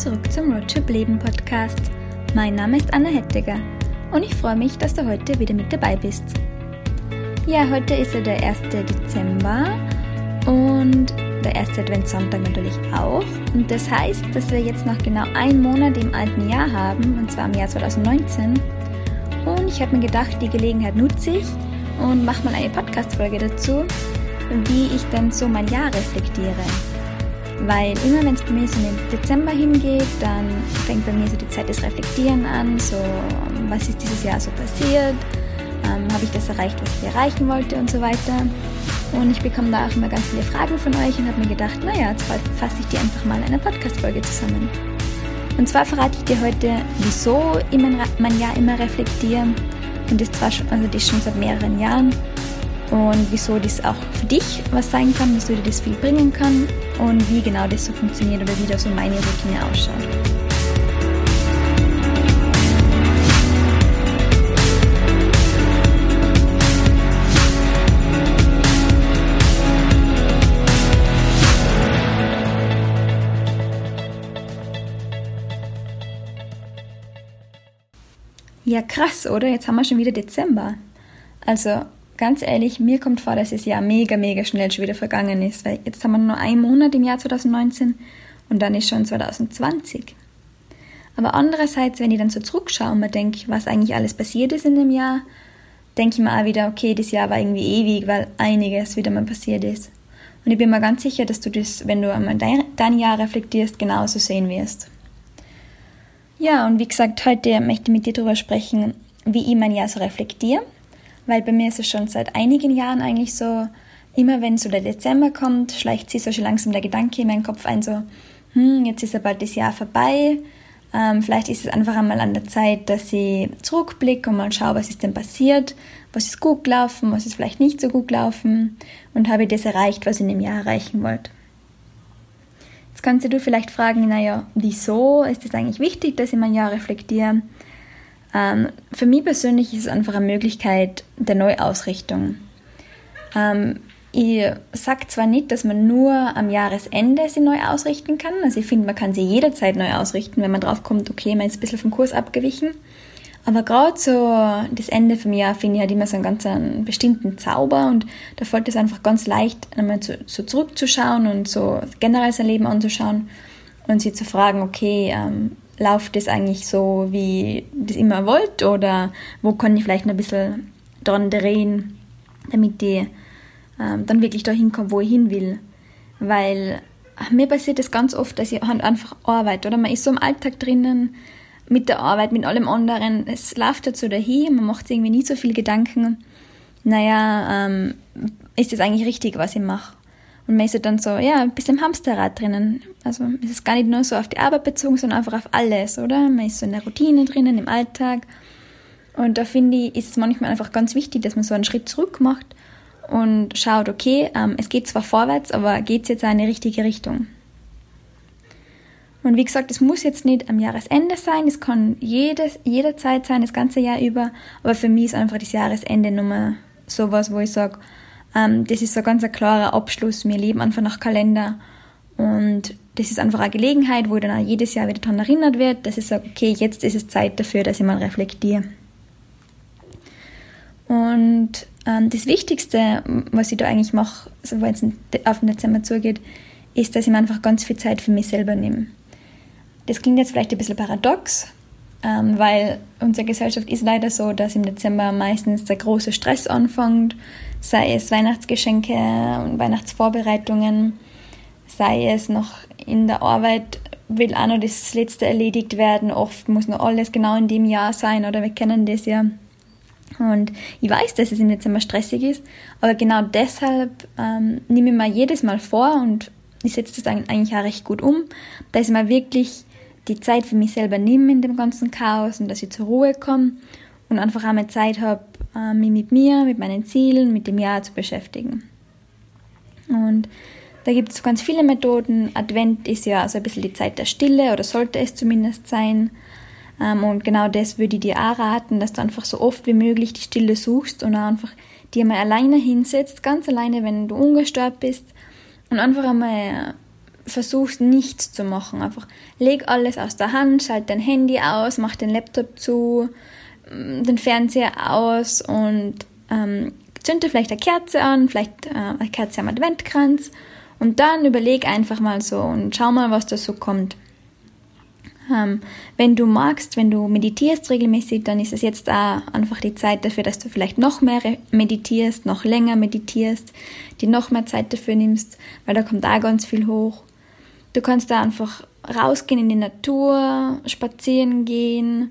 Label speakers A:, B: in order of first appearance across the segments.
A: zurück zum Roadtrip Leben Podcast. Mein Name ist Anna Hettiger und ich freue mich, dass du heute wieder mit dabei bist. Ja, heute ist ja der 1. Dezember und der erste Adventssonntag natürlich auch. Und das heißt, dass wir jetzt noch genau einen Monat im alten Jahr haben, und zwar im Jahr 2019. Und ich habe mir gedacht, die Gelegenheit nutze ich und mache mal eine Podcast-Folge dazu, wie ich dann so mein Jahr reflektiere. Weil immer wenn es bei mir so in den Dezember hingeht, dann fängt bei mir so die Zeit des Reflektieren an, so was ist dieses Jahr so passiert, ähm, habe ich das erreicht, was ich erreichen wollte und so weiter. Und ich bekomme da auch immer ganz viele Fragen von euch und habe mir gedacht, naja, jetzt fasse ich die einfach mal in einer Podcast-Folge zusammen. Und zwar verrate ich dir heute, wieso ich mein, Jahr immer reflektiere. Und das zwar schon, also das schon seit mehreren Jahren und wieso das auch für dich was sein kann, wieso dir das viel bringen kann und wie genau das so funktioniert oder wie da so meine Routine ausschaut. Ja, krass, oder? Jetzt haben wir schon wieder Dezember. Also ganz ehrlich, mir kommt vor, dass das Jahr mega, mega schnell schon wieder vergangen ist, weil jetzt haben wir nur einen Monat im Jahr 2019 und dann ist schon 2020. Aber andererseits, wenn ich dann so zurückschaue und mir denke, was eigentlich alles passiert ist in dem Jahr, denke ich mir auch wieder, okay, das Jahr war irgendwie ewig, weil einiges wieder mal passiert ist. Und ich bin mir ganz sicher, dass du das, wenn du einmal dein, dein Jahr reflektierst, genauso sehen wirst. Ja, und wie gesagt, heute möchte ich mit dir darüber sprechen, wie ich mein Jahr so reflektiere weil bei mir ist es schon seit einigen Jahren eigentlich so, immer wenn so der Dezember kommt, schleicht sich so schon langsam der Gedanke in meinen Kopf ein, so, hm, jetzt ist ja bald das Jahr vorbei, ähm, vielleicht ist es einfach einmal an der Zeit, dass ich zurückblicke und mal schaue, was ist denn passiert, was ist gut gelaufen, was ist vielleicht nicht so gut gelaufen und habe ich das erreicht, was ich in dem Jahr erreichen wollte. Jetzt kannst du vielleicht fragen, naja, wieso ist es eigentlich wichtig, dass ich mein Jahr reflektiere? Ähm, für mich persönlich ist es einfach eine Möglichkeit der Neuausrichtung. Ähm, ich sage zwar nicht, dass man nur am Jahresende sie neu ausrichten kann. Also ich finde, man kann sie jederzeit neu ausrichten, wenn man drauf kommt, okay, man ist ein bisschen vom Kurs abgewichen. Aber gerade so das Ende vom Jahr finde ich halt immer so einen ganz einen bestimmten Zauber und da fällt es einfach ganz leicht, einmal so, so zurückzuschauen und so generell sein Leben anzuschauen und sie zu fragen, okay, ähm, läuft das eigentlich so, wie ich das immer wollt oder wo kann ich vielleicht noch ein bisschen dran drehen, damit ich ähm, dann wirklich dahin komme, wo ich hin will. Weil mir passiert das ganz oft, dass ich halt einfach arbeite oder man ist so im Alltag drinnen mit der Arbeit, mit allem anderen. Es läuft dazu dahin, man macht sich irgendwie nie so viel Gedanken. Naja, ähm, ist das eigentlich richtig, was ich mache? Und man ist dann so, ja, ein bisschen im Hamsterrad drinnen. Also es ist gar nicht nur so auf die Arbeit bezogen, sondern einfach auf alles, oder? Man ist so in der Routine drinnen, im Alltag. Und da finde ich, ist es manchmal einfach ganz wichtig, dass man so einen Schritt zurück macht und schaut, okay, ähm, es geht zwar vorwärts, aber geht es jetzt in eine richtige Richtung? Und wie gesagt, es muss jetzt nicht am Jahresende sein, es kann jedes, jederzeit sein, das ganze Jahr über, aber für mich ist einfach das Jahresende Nummer sowas, wo ich sage, ähm, das ist so ganz ein klarer Abschluss. Wir leben einfach nach Kalender. Und das ist einfach eine Gelegenheit, wo dann auch jedes Jahr wieder daran erinnert wird, dass ich sage, okay, jetzt ist es Zeit dafür, dass ich mal reflektiere. Und ähm, das Wichtigste, was ich da eigentlich mache, also wenn es auf den Dezember zugeht, ist, dass ich mir einfach ganz viel Zeit für mich selber nehme. Das klingt jetzt vielleicht ein bisschen paradox, ähm, weil unsere Gesellschaft ist leider so, dass im Dezember meistens der große Stress anfängt, sei es Weihnachtsgeschenke und Weihnachtsvorbereitungen, sei es noch in der Arbeit will auch noch das Letzte erledigt werden. Oft muss noch alles genau in dem Jahr sein oder wir kennen das ja. Und ich weiß, dass es im Dezember stressig ist, aber genau deshalb ähm, nehme ich mir jedes Mal vor und ich setze das eigentlich auch recht gut um, dass ich mir wirklich die Zeit für mich selber nehme in dem ganzen Chaos und dass ich zur Ruhe komme und einfach einmal Zeit habe, äh, mich mit mir, mit meinen Zielen, mit dem Jahr zu beschäftigen. Und da gibt es ganz viele Methoden. Advent ist ja so ein bisschen die Zeit der Stille oder sollte es zumindest sein. Ähm, und genau das würde ich dir auch raten, dass du einfach so oft wie möglich die Stille suchst und auch einfach dir mal alleine hinsetzt, ganz alleine, wenn du ungestört bist und einfach einmal versuchst nichts zu machen. Einfach leg alles aus der Hand, schalt dein Handy aus, mach den Laptop zu, den Fernseher aus und ähm, zünde vielleicht eine Kerze an, vielleicht äh, eine Kerze am Adventkranz und dann überleg einfach mal so und schau mal, was da so kommt. Ähm, wenn du magst, wenn du meditierst regelmäßig, dann ist es jetzt auch einfach die Zeit dafür, dass du vielleicht noch mehr meditierst, noch länger meditierst, die noch mehr Zeit dafür nimmst, weil da kommt auch ganz viel hoch. Du kannst da einfach rausgehen in die Natur, spazieren gehen,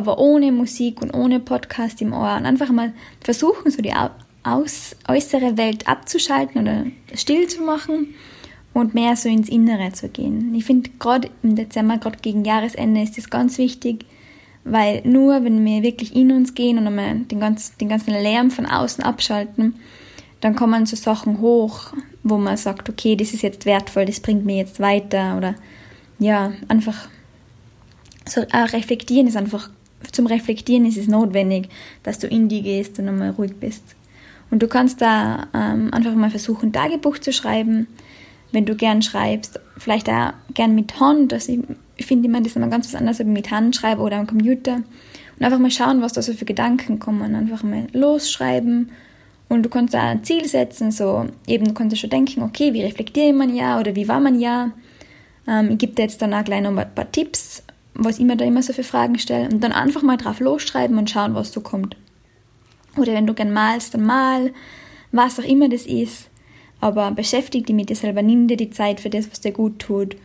A: aber ohne Musik und ohne Podcast im Ohr und einfach mal versuchen, so die aus, äußere Welt abzuschalten oder still zu machen und mehr so ins Innere zu gehen. Ich finde, gerade im Dezember, gerade gegen Jahresende, ist das ganz wichtig, weil nur wenn wir wirklich in uns gehen und einmal den, ganz, den ganzen Lärm von außen abschalten, dann kommen so Sachen hoch, wo man sagt, okay, das ist jetzt wertvoll, das bringt mir jetzt weiter oder ja, einfach so auch reflektieren ist einfach, zum Reflektieren ist es notwendig, dass du in die gehst und einmal ruhig bist. Und du kannst da ähm, einfach mal versuchen, Tagebuch zu schreiben, wenn du gern schreibst, vielleicht auch gern mit Hand. Also ich, ich finde immer, das immer ganz was anderes, ob ich mit Hand schreibe oder am Computer. Und einfach mal schauen, was da so für Gedanken kommen. Einfach mal losschreiben. Und du kannst da ein Ziel setzen, so eben, du kannst schon denken, okay, wie reflektiere man ja oder wie war man ja. Ähm, ich gebe dir jetzt dann auch gleich noch ein paar Tipps, was ich mir da immer so für Fragen stelle. Und dann einfach mal drauf losschreiben und schauen, was so kommt. Oder wenn du gern malst, dann mal, was auch immer das ist. Aber beschäftige dich mit dir selber, nimm dir die Zeit für das, was dir gut tut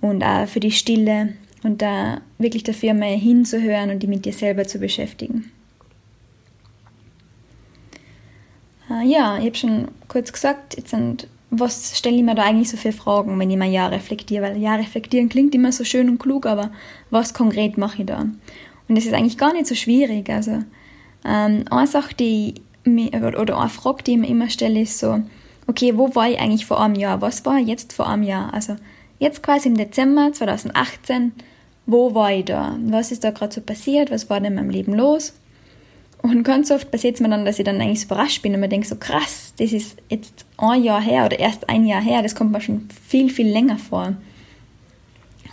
A: und auch für die Stille und da wirklich dafür mal hinzuhören und dich mit dir selber zu beschäftigen. Äh, ja, ich habe schon kurz gesagt, jetzt sind, was stelle ich mir da eigentlich so für Fragen, wenn ich mein Jahr reflektiere? Weil ja, reflektieren klingt immer so schön und klug, aber was konkret mache ich da? Und das ist eigentlich gar nicht so schwierig. Also ähm, eine Sache, die ich, oder eine Frage, die ich mir immer stelle, ist so, okay, wo war ich eigentlich vor einem Jahr? Was war jetzt vor einem Jahr? Also jetzt quasi im Dezember 2018, wo war ich da? Was ist da gerade so passiert? Was war denn in meinem Leben los? Und ganz oft passiert es mir dann, dass ich dann eigentlich so überrascht bin und mir denke so, krass, das ist jetzt ein Jahr her oder erst ein Jahr her, das kommt mir schon viel, viel länger vor.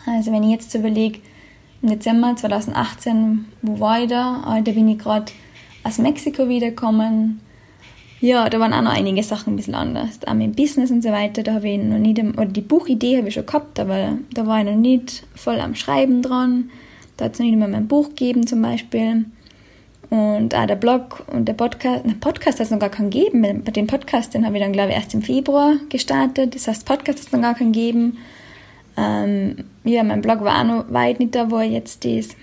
A: Also wenn ich jetzt überlege, im Dezember 2018, wo war ich da? Ah, da bin ich gerade aus Mexiko wiedergekommen. Ja, da waren auch noch einige Sachen ein bisschen anders. Auch mit Business und so weiter, da habe ich noch nicht, oder die Buchidee habe ich schon gehabt, aber da war ich noch nicht voll am Schreiben dran. Da hat es noch nicht mal mein Buch gegeben zum Beispiel. Und auch der Blog und der Podcast, der Podcast hat es noch gar keinen gegeben. Bei dem Podcast, den habe ich dann, glaube ich, erst im Februar gestartet. Das heißt, Podcast hat es noch gar keinen gegeben. Ähm, ja, mein Blog war auch noch weit nicht da, wo er jetzt ist.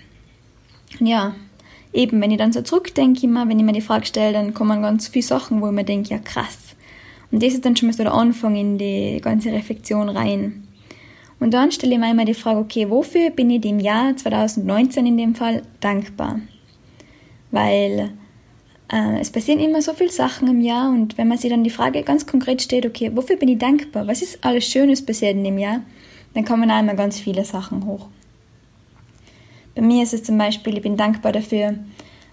A: Ja, eben, wenn ich dann so zurückdenke, immer, wenn ich mir die Frage stelle, dann kommen ganz viele Sachen, wo ich mir denke, ja krass. Und das ist dann schon mal so der Anfang in die ganze Reflexion rein. Und dann stelle ich mir immer die Frage, okay, wofür bin ich dem Jahr 2019 in dem Fall dankbar? Weil äh, es passieren immer so viele Sachen im Jahr und wenn man sich dann die Frage ganz konkret stellt, okay, wofür bin ich dankbar? Was ist alles Schönes passiert in dem Jahr? Dann kommen einmal ganz viele Sachen hoch. Bei mir ist es zum Beispiel, ich bin dankbar dafür,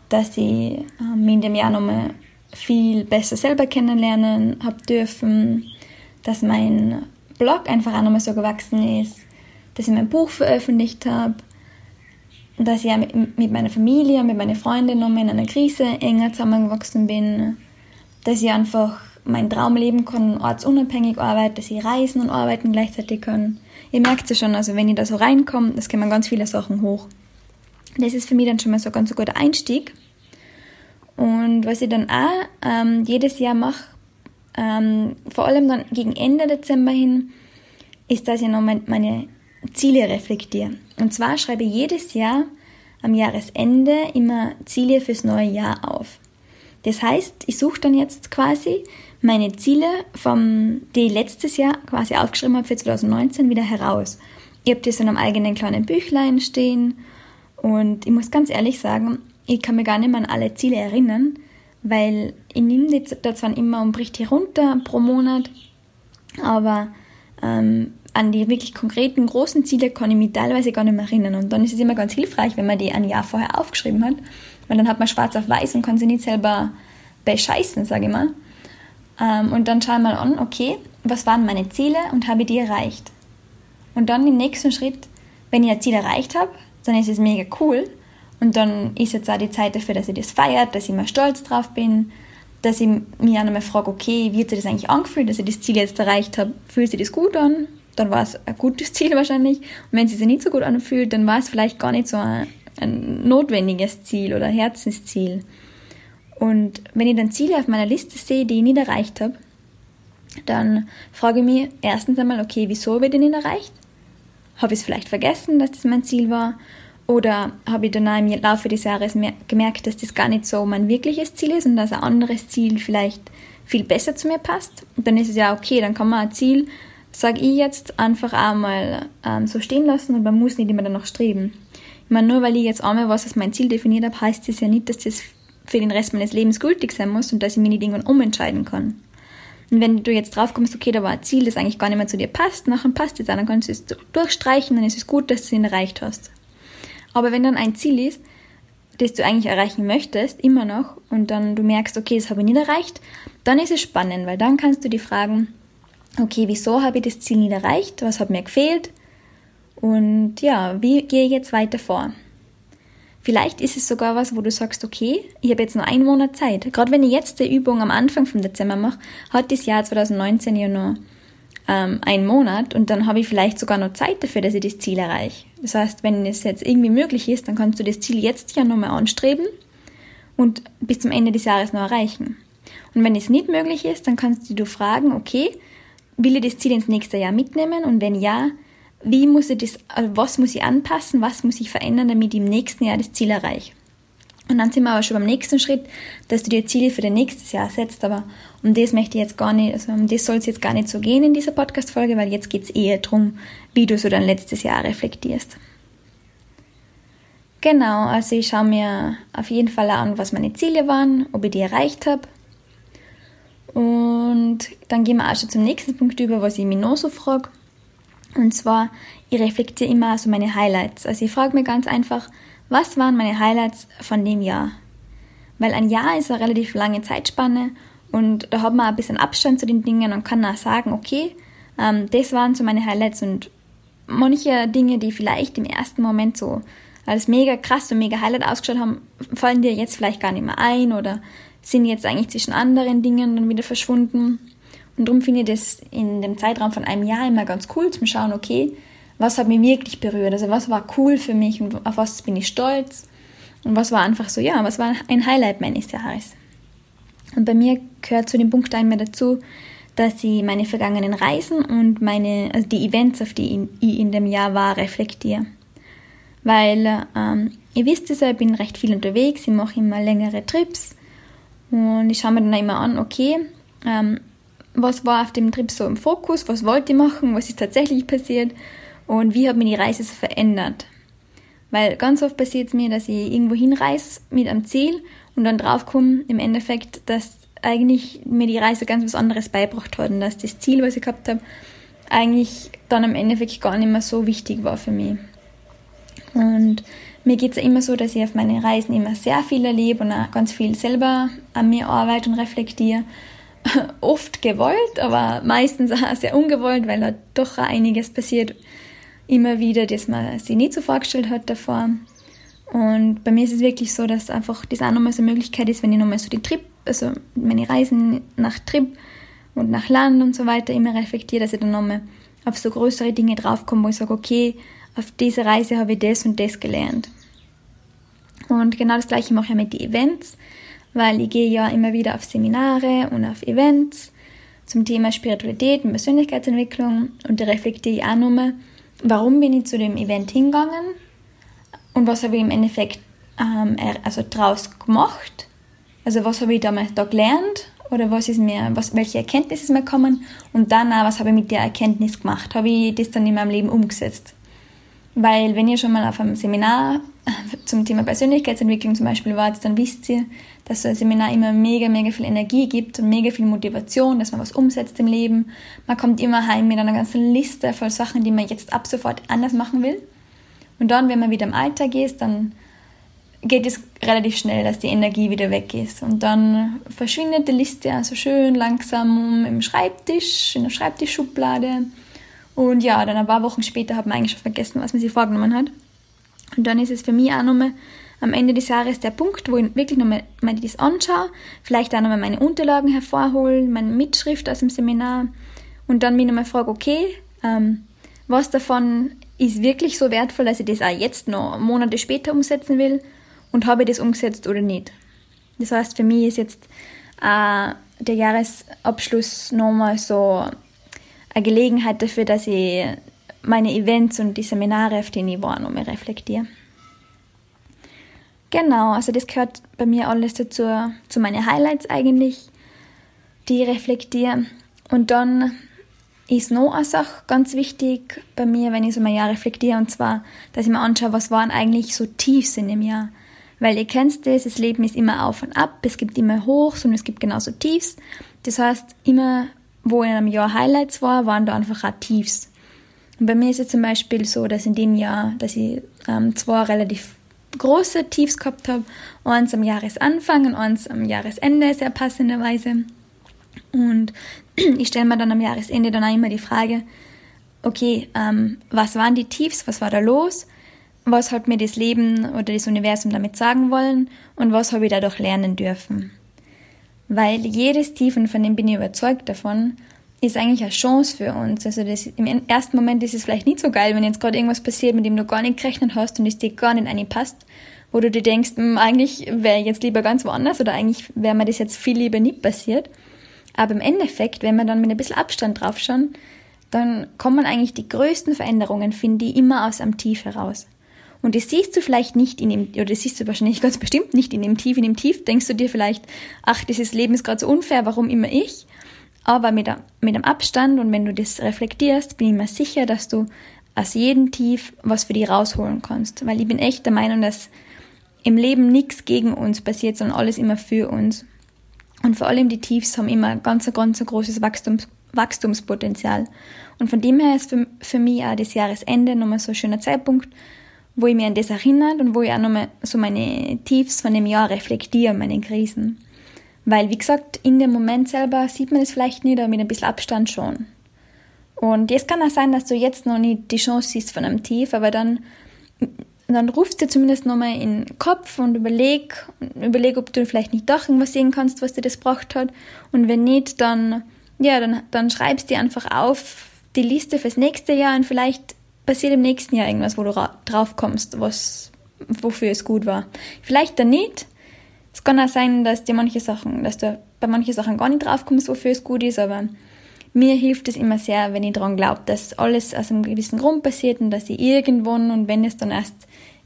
A: dass ich ähm, in dem Jahr nochmal viel besser selber kennenlernen habe dürfen, dass mein Blog einfach auch nochmal so gewachsen ist, dass ich mein Buch veröffentlicht habe, dass ich mit, mit meiner Familie, mit meinen Freunden nochmal in einer Krise enger zusammengewachsen bin, dass ich einfach mein Traum leben kann, ortsunabhängig arbeiten, dass ich reisen und arbeiten gleichzeitig kann. Ihr merkt es schon, also wenn ich da so reinkomme, es kommen ganz viele Sachen hoch. Das ist für mich dann schon mal so ganz ein guter Einstieg. Und was ich dann auch ähm, jedes Jahr mache, ähm, vor allem dann gegen Ende Dezember hin, ist, dass ich noch meine Ziele reflektiere. Und zwar schreibe ich jedes Jahr am Jahresende immer Ziele fürs neue Jahr auf. Das heißt, ich suche dann jetzt quasi meine Ziele, vom, die ich letztes Jahr quasi aufgeschrieben habe für 2019, wieder heraus. Ich habe das in einem eigenen kleinen Büchlein stehen und ich muss ganz ehrlich sagen, ich kann mir gar nicht mehr an alle Ziele erinnern, weil ich nehme die da zwar immer und bricht die runter pro Monat, aber ähm, an die wirklich konkreten großen Ziele kann ich mich teilweise gar nicht mehr erinnern. Und dann ist es immer ganz hilfreich, wenn man die ein Jahr vorher aufgeschrieben hat, weil dann hat man schwarz auf weiß und kann sie nicht selber bescheißen, sage ich mal. Ähm, und dann schaue ich mal an, okay, was waren meine Ziele und habe ich die erreicht? Und dann im nächsten Schritt, wenn ich ein Ziel erreicht habe, dann ist es mega cool. Und dann ist jetzt auch die Zeit dafür, dass ich das feiert, dass ich mal stolz drauf bin, dass ich mich auch nochmal frage, okay, wie hat sich das eigentlich angefühlt, dass ich das Ziel jetzt erreicht habe? Fühlt sich das gut an? Dann war es ein gutes Ziel wahrscheinlich. Und wenn es sich nicht so gut anfühlt, dann war es vielleicht gar nicht so ein, ein notwendiges Ziel oder Herzensziel. Und wenn ich dann Ziele auf meiner Liste sehe, die ich nicht erreicht habe, dann frage ich mich erstens einmal, okay, wieso habe ich den nicht erreicht? Habe ich es vielleicht vergessen, dass das mein Ziel war? Oder habe ich dann im Laufe des Jahres gemerkt, dass das gar nicht so mein wirkliches Ziel ist und dass ein anderes Ziel vielleicht viel besser zu mir passt? Und dann ist es ja okay, dann kann man ein Ziel, sage ich jetzt, einfach einmal ähm, so stehen lassen und man muss nicht immer danach streben. Ich meine, nur weil ich jetzt einmal was als mein Ziel definiert habe, heißt das ja nicht, dass das für den Rest meines Lebens gültig sein muss und dass ich mich nicht irgendwann umentscheiden kann. Und wenn du jetzt drauf kommst, okay, da war ein Ziel, das eigentlich gar nicht mehr zu dir passt, nachher passt es auch, dann kannst du es durchstreichen, dann ist es gut, dass du ihn erreicht hast. Aber wenn dann ein Ziel ist, das du eigentlich erreichen möchtest, immer noch, und dann du merkst, okay, das habe ich nicht erreicht, dann ist es spannend, weil dann kannst du dir fragen, okay, wieso habe ich das Ziel nicht erreicht? Was hat mir gefehlt? Und ja, wie gehe ich jetzt weiter vor? Vielleicht ist es sogar was, wo du sagst, okay, ich habe jetzt nur einen Monat Zeit. Gerade wenn ich jetzt die Übung am Anfang vom Dezember mache, hat das Jahr 2019 ja nur ähm, einen Monat und dann habe ich vielleicht sogar noch Zeit dafür, dass ich das Ziel erreiche. Das heißt, wenn es jetzt irgendwie möglich ist, dann kannst du das Ziel jetzt ja nochmal anstreben und bis zum Ende des Jahres noch erreichen. Und wenn es nicht möglich ist, dann kannst du dir fragen, okay, will ich das Ziel ins nächste Jahr mitnehmen und wenn ja, wie muss ich das, also was muss ich anpassen, was muss ich verändern, damit ich im nächsten Jahr das Ziel erreiche. Und dann sind wir aber schon beim nächsten Schritt, dass du dir Ziele für das nächste Jahr setzt. Aber um das möchte ich jetzt gar nicht, also um das soll es jetzt gar nicht so gehen in dieser Podcast-Folge, weil jetzt geht es eher darum, wie du so dein letztes Jahr reflektierst. Genau, also ich schaue mir auf jeden Fall an, was meine Ziele waren, ob ich die erreicht habe. Und dann gehen wir auch schon zum nächsten Punkt über, was ich mich noch so frage. Und zwar, ich reflektiere immer so meine Highlights. Also ich frage mir ganz einfach, was waren meine Highlights von dem Jahr? Weil ein Jahr ist eine relativ lange Zeitspanne und da hat man ein bisschen Abstand zu den Dingen und kann auch sagen, okay, ähm, das waren so meine Highlights und manche Dinge, die vielleicht im ersten Moment so als mega krass und mega Highlight ausgeschaut haben, fallen dir jetzt vielleicht gar nicht mehr ein oder sind jetzt eigentlich zwischen anderen Dingen dann wieder verschwunden. Und darum finde ich das in dem Zeitraum von einem Jahr immer ganz cool zum Schauen, okay, was hat mich wirklich berührt? Also was war cool für mich und auf was bin ich stolz? Und was war einfach so, ja, was war ein Highlight meines Jahres? Und bei mir gehört zu dem Punkt einmal dazu, dass ich meine vergangenen Reisen und meine, also die Events, auf die ich in dem Jahr war, reflektiere. Weil, ähm, ihr wisst es ja, ich bin recht viel unterwegs, ich mache immer längere Trips und ich schaue mir dann immer an, okay, ähm, was war auf dem Trip so im Fokus, was wollte ich machen, was ist tatsächlich passiert und wie hat mir die Reise so verändert. Weil ganz oft passiert es mir, dass ich irgendwo hinreise mit einem Ziel und dann draufkomme im Endeffekt, dass eigentlich mir die Reise ganz was anderes beibracht hat und dass das Ziel, was ich gehabt habe, eigentlich dann im Endeffekt gar nicht mehr so wichtig war für mich. Und mir geht es immer so, dass ich auf meinen Reisen immer sehr viel erlebe und auch ganz viel selber an mir arbeite und reflektiere oft gewollt, aber meistens auch sehr ungewollt, weil da doch einiges passiert immer wieder, das man sich nicht so vorgestellt hat davor. Und bei mir ist es wirklich so, dass einfach das auch nochmal so eine Möglichkeit ist, wenn ich nochmal so die Trip, also meine Reisen nach Trip und nach Land und so weiter immer reflektiere, dass ich dann nochmal auf so größere Dinge draufkomme, wo ich sage, okay, auf dieser Reise habe ich das und das gelernt. Und genau das gleiche mache ich mit den Events weil ich gehe ja immer wieder auf Seminare und auf Events zum Thema Spiritualität und Persönlichkeitsentwicklung und da reflektiere ich auch nochmal, warum bin ich zu dem Event hingegangen und was habe ich im Endeffekt ähm, also draus gemacht, also was habe ich damals da gelernt oder was ist mir, was, welche Erkenntnisse ist mir gekommen und dann auch, was habe ich mit der Erkenntnis gemacht, habe ich das dann in meinem Leben umgesetzt. Weil wenn ihr schon mal auf einem Seminar zum Thema Persönlichkeitsentwicklung zum Beispiel wart, dann wisst ihr, dass so ein Seminar immer mega, mega viel Energie gibt und mega viel Motivation, dass man was umsetzt im Leben. Man kommt immer heim mit einer ganzen Liste voll Sachen, die man jetzt ab sofort anders machen will. Und dann, wenn man wieder im Alltag ist, dann geht es relativ schnell, dass die Energie wieder weg ist. Und dann verschwindet die Liste also schön langsam im Schreibtisch, in der Schreibtischschublade. Und ja, dann ein paar Wochen später hat man eigentlich schon vergessen, was man sich vorgenommen hat. Und dann ist es für mich auch nochmal am Ende des Jahres der Punkt, wo ich wirklich nochmal mal das anschaue, vielleicht auch nochmal meine Unterlagen hervorhole, meine Mitschrift aus dem Seminar und dann mich nochmal frage, okay, ähm, was davon ist wirklich so wertvoll, dass ich das auch jetzt noch Monate später umsetzen will und habe ich das umgesetzt oder nicht. Das heißt, für mich ist jetzt äh, der Jahresabschluss nochmal so eine Gelegenheit dafür, dass ich meine Events und die Seminare, auf denen ich war, nochmal reflektiere. Genau, also das gehört bei mir alles dazu, zu meinen Highlights eigentlich, die ich reflektiere. Und dann ist noch eine Sache ganz wichtig bei mir, wenn ich so mein Jahr reflektiere, und zwar, dass ich mir anschaue, was waren eigentlich so Tiefs in dem Jahr. Weil ihr kennt das, das Leben ist immer auf und ab, es gibt immer Hochs und es gibt genauso Tiefs. Das heißt, immer, wo in einem Jahr Highlights war, waren da einfach auch Tiefs. Und bei mir ist es zum Beispiel so, dass in dem Jahr, dass ich ähm, zwei relativ große Tiefs gehabt habe, eins am Jahresanfang und eins am Jahresende, sehr passenderweise. Und ich stelle mir dann am Jahresende dann auch immer die Frage, okay, ähm, was waren die Tiefs, was war da los, was hat mir das Leben oder das Universum damit sagen wollen und was habe ich dadurch lernen dürfen. Weil jedes Tief, und von dem bin ich überzeugt davon, ist eigentlich eine Chance für uns. Also das, im ersten Moment ist es vielleicht nicht so geil, wenn jetzt gerade irgendwas passiert, mit dem du gar nicht gerechnet hast und es dir gar nicht passt, wo du dir denkst, hm, eigentlich wäre jetzt lieber ganz woanders oder eigentlich wäre mir das jetzt viel lieber nicht passiert. Aber im Endeffekt, wenn man dann mit ein bisschen Abstand drauf schauen, dann kommen eigentlich die größten Veränderungen, finde ich, immer aus einem Tief heraus. Und das siehst du vielleicht nicht in dem, oder das siehst du wahrscheinlich ganz bestimmt nicht in dem Tief. In dem Tief denkst du dir vielleicht, ach, dieses Leben ist gerade so unfair, warum immer ich? Aber mit, mit dem Abstand und wenn du das reflektierst, bin ich mir sicher, dass du aus jedem Tief was für dich rausholen kannst. Weil ich bin echt der Meinung, dass im Leben nichts gegen uns passiert, sondern alles immer für uns. Und vor allem die Tiefs haben immer ganz, ganz großes Wachstums, Wachstumspotenzial. Und von dem her ist für, für mich auch das Jahresende nochmal so ein schöner Zeitpunkt, wo ich mich an das erinnert und wo ich auch nochmal so meine Tiefs von dem Jahr reflektiere, meine Krisen. Weil, wie gesagt, in dem Moment selber sieht man es vielleicht nicht, aber mit ein bisschen Abstand schon. Und jetzt kann auch sein, dass du jetzt noch nicht die Chance siehst von einem Tief, aber dann dann rufst du zumindest nochmal in den Kopf und überleg, überleg, ob du vielleicht nicht doch irgendwas sehen kannst, was dir das braucht hat. Und wenn nicht, dann, ja, dann, dann schreibst du einfach auf die Liste fürs nächste Jahr und vielleicht passiert im nächsten Jahr irgendwas, wo du drauf kommst, was, wofür es gut war. Vielleicht dann nicht. Es kann auch sein, dass dir manche Sachen, dass du bei manchen Sachen gar nicht drauf kommst, wofür es gut ist, aber mir hilft es immer sehr, wenn ich daran glaube, dass alles aus einem gewissen Grund passiert und dass ich irgendwann und wenn es dann erst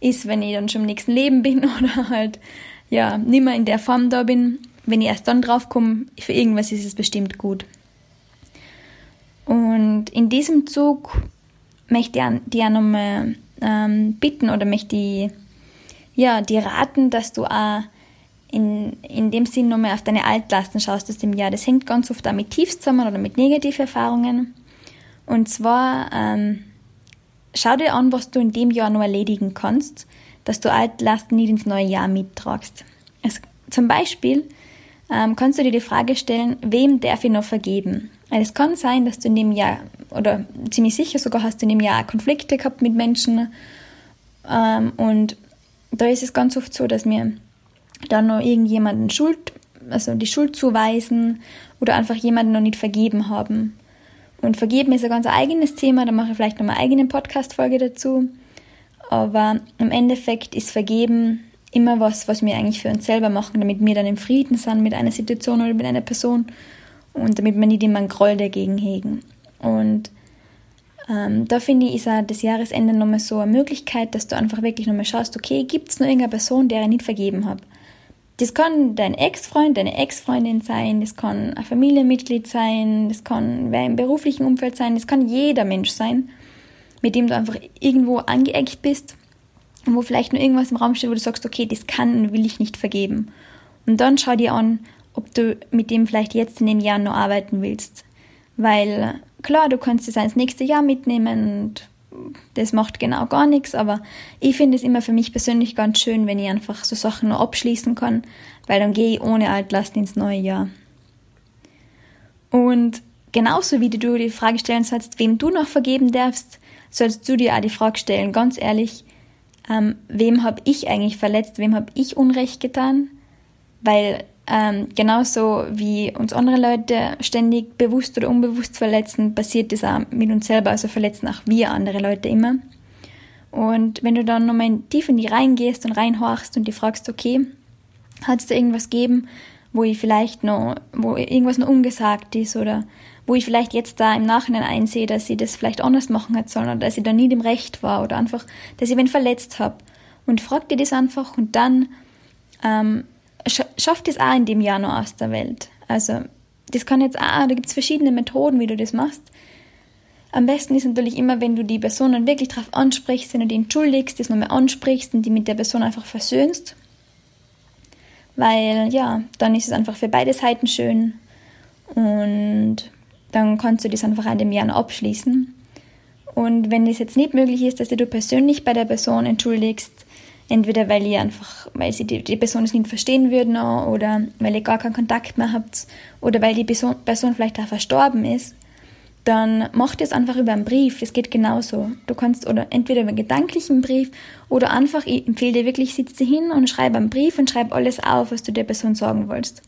A: ist, wenn ich dann schon im nächsten Leben bin oder halt ja nicht mehr in der Form da bin, wenn ich erst dann draufkomme, für irgendwas ist es bestimmt gut. Und in diesem Zug möchte ich dir nochmal ähm, bitten oder möchte ich ja, dir raten, dass du auch in, in dem Sinn nochmal auf deine Altlasten schaust aus dem Jahr. Das hängt ganz oft auch mit Tiefs zusammen oder mit negativen Erfahrungen. Und zwar ähm, schau dir an, was du in dem Jahr noch erledigen kannst, dass du Altlasten nicht ins neue Jahr mittragst. Also, zum Beispiel ähm, kannst du dir die Frage stellen, wem darf ich noch vergeben? Es kann sein, dass du in dem Jahr, oder ziemlich sicher sogar hast du in dem Jahr Konflikte gehabt mit Menschen. Ähm, und da ist es ganz oft so, dass wir dann noch irgendjemanden Schuld, also die Schuld zuweisen oder einfach jemanden noch nicht vergeben haben. Und vergeben ist ein ganz eigenes Thema, da mache ich vielleicht noch eine eigene Podcast-Folge dazu. Aber im Endeffekt ist Vergeben immer was, was wir eigentlich für uns selber machen, damit wir dann im Frieden sind mit einer Situation oder mit einer Person und damit wir nicht immer einen Groll dagegen hegen. Und ähm, da finde ich, ist auch das Jahresende nochmal so eine Möglichkeit, dass du einfach wirklich nochmal schaust, okay, gibt es noch irgendeine Person, der ich nicht vergeben habe? Das kann dein Ex-Freund, deine Ex-Freundin sein, das kann ein Familienmitglied sein, das kann wer im beruflichen Umfeld sein, das kann jeder Mensch sein, mit dem du einfach irgendwo angeeckt bist und wo vielleicht nur irgendwas im Raum steht, wo du sagst, okay, das kann und will ich nicht vergeben. Und dann schau dir an, ob du mit dem vielleicht jetzt in dem Jahr noch arbeiten willst. Weil klar, du kannst es ins nächste Jahr mitnehmen und das macht genau gar nichts, aber ich finde es immer für mich persönlich ganz schön, wenn ich einfach so Sachen nur abschließen kann, weil dann gehe ich ohne Altlasten ins neue Jahr. Und genauso wie du die Frage stellen sollst, wem du noch vergeben darfst, sollst du dir auch die Frage stellen, ganz ehrlich, ähm, wem habe ich eigentlich verletzt, wem habe ich Unrecht getan? Weil ähm, genauso wie uns andere Leute ständig bewusst oder unbewusst verletzen, passiert das auch mit uns selber, also verletzen auch wir andere Leute immer. Und wenn du dann nochmal tief in die reingehst und reinhorchst und die fragst, okay, hat es da irgendwas gegeben, wo ich vielleicht noch, wo irgendwas noch ungesagt ist oder wo ich vielleicht jetzt da im Nachhinein einsehe, dass ich das vielleicht anders machen hätte sollen oder dass ich da nie dem Recht war oder einfach, dass ich wen verletzt habe. Und frag dir das einfach und dann ähm, schafft es auch in dem Jahr noch aus der Welt. Also das kann jetzt auch, da gibt es verschiedene Methoden, wie du das machst. Am besten ist natürlich immer, wenn du die Person dann wirklich darauf ansprichst, wenn du die entschuldigst, das nochmal ansprichst und die mit der Person einfach versöhnst. Weil ja, dann ist es einfach für beide Seiten schön und dann kannst du das einfach in dem Jahr noch abschließen. Und wenn es jetzt nicht möglich ist, dass du persönlich bei der Person entschuldigst, entweder weil ihr einfach, weil sie die, die Person es nicht verstehen würden oder weil ihr gar keinen Kontakt mehr habt oder weil die Person, Person vielleicht auch verstorben ist, dann mach das einfach über einen Brief. Das geht genauso. Du kannst oder entweder über einen gedanklichen Brief oder einfach, ich empfehle dir wirklich, sitz dir hin und schreib einen Brief und schreib alles auf, was du der Person sagen wolltest.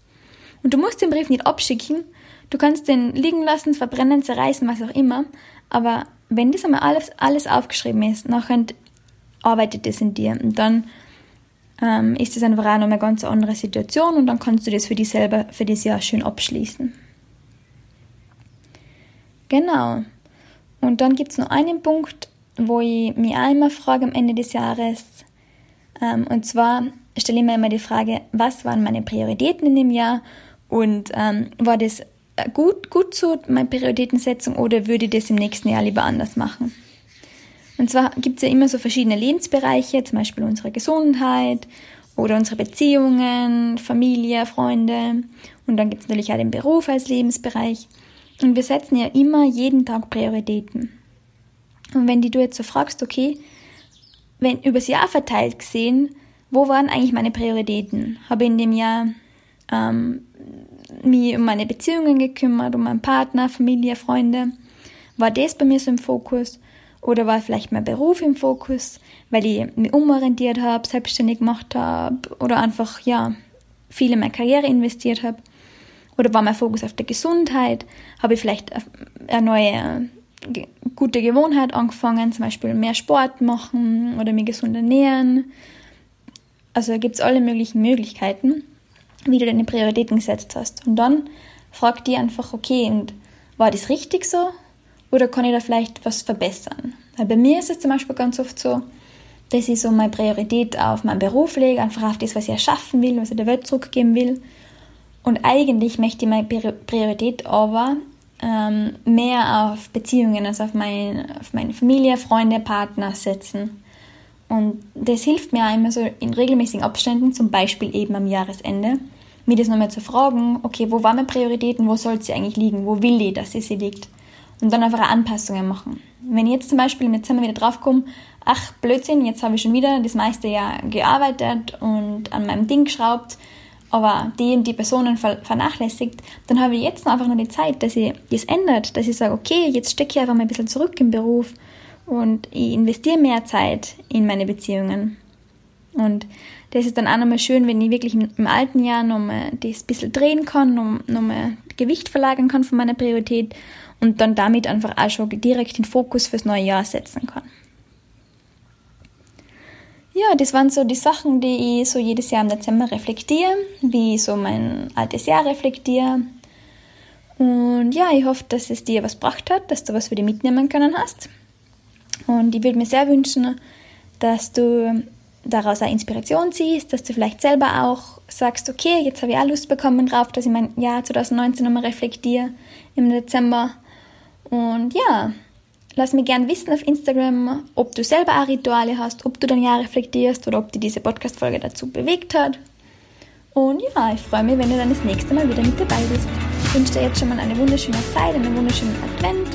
A: Und du musst den Brief nicht abschicken, Du kannst den liegen lassen, verbrennen, zerreißen, was auch immer. Aber wenn das einmal alles, alles aufgeschrieben ist, nachher arbeitet das in dir. Und dann ähm, ist das einfach auch noch eine ganz andere Situation und dann kannst du das für dich selber für das Jahr schön abschließen. Genau. Und dann gibt es noch einen Punkt, wo ich mich auch immer frage am Ende des Jahres. Ähm, und zwar stelle ich mir immer die Frage, was waren meine Prioritäten in dem Jahr und ähm, war das äh, gut, gut so, meine Prioritätensetzung, oder würde ich das im nächsten Jahr lieber anders machen? Und zwar gibt es ja immer so verschiedene Lebensbereiche, zum Beispiel unsere Gesundheit oder unsere Beziehungen, Familie, Freunde. Und dann gibt es natürlich auch den Beruf als Lebensbereich. Und wir setzen ja immer jeden Tag Prioritäten. Und wenn die du jetzt so fragst, okay, wenn übers Jahr verteilt gesehen, wo waren eigentlich meine Prioritäten? Habe ich in dem Jahr ähm, mich um meine Beziehungen gekümmert, um meinen Partner, Familie, Freunde? War das bei mir so im Fokus? Oder war vielleicht mein Beruf im Fokus, weil ich mich umorientiert habe, selbstständig gemacht habe oder einfach, ja, viel in meine Karriere investiert habe? Oder war mein Fokus auf der Gesundheit? Habe ich vielleicht eine neue gute Gewohnheit angefangen, zum Beispiel mehr Sport machen oder mich gesund ernähren? Also gibt es alle möglichen Möglichkeiten wie du deine Prioritäten gesetzt hast. Und dann frag die einfach, okay, und war das richtig so? Oder kann ich da vielleicht was verbessern? Weil bei mir ist es zum Beispiel ganz oft so, dass ich so meine Priorität auf meinen Beruf lege, einfach auf das, was ich erschaffen will, was ich der Welt zurückgeben will. Und eigentlich möchte ich meine Priorität aber ähm, mehr auf Beziehungen, also auf, mein, auf meine Familie, Freunde, Partner setzen. Und das hilft mir auch immer so in regelmäßigen Abständen, zum Beispiel eben am Jahresende, mir das nochmal zu fragen, okay, wo waren meine Prioritäten, wo soll sie eigentlich liegen, wo will ich, dass sie sie liegt? Und dann einfach Anpassungen machen. Wenn ich jetzt zum Beispiel im Dezember wieder draufkomme, ach Blödsinn, jetzt habe ich schon wieder das meiste Jahr gearbeitet und an meinem Ding geschraubt, aber die und die Personen vernachlässigt, dann habe ich jetzt einfach nur die Zeit, dass ich das ändert, dass ich sage, okay, jetzt stecke ich einfach mal ein bisschen zurück im Beruf und ich investiere mehr Zeit in meine Beziehungen. Und das ist dann auch nochmal schön, wenn ich wirklich im, alten Jahr nochmal das bisschen drehen kann, nochmal Gewicht verlagern kann von meiner Priorität und dann damit einfach auch schon direkt den Fokus fürs neue Jahr setzen kann. Ja, das waren so die Sachen, die ich so jedes Jahr im Dezember reflektiere, wie ich so mein altes Jahr reflektiere. Und ja, ich hoffe, dass es dir was gebracht hat, dass du was für dich mitnehmen können hast. Und ich würde mir sehr wünschen, dass du daraus eine Inspiration ziehst, dass du vielleicht selber auch sagst, okay, jetzt habe ich auch Lust bekommen drauf, dass ich mein Jahr 2019 nochmal reflektiere im Dezember. Und ja, lass mir gerne wissen auf Instagram, ob du selber auch Rituale hast, ob du dein Jahr reflektierst oder ob dir diese Podcast-Folge dazu bewegt hat. Und ja, ich freue mich, wenn du dann das nächste Mal wieder mit dabei bist. Ich wünsche dir jetzt schon mal eine wunderschöne Zeit, einen wunderschönen Advent.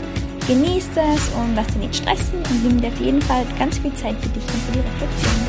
A: Genieße es und lass dich nicht stressen und nimm dir auf jeden Fall ganz viel Zeit für dich und für die Reflexion.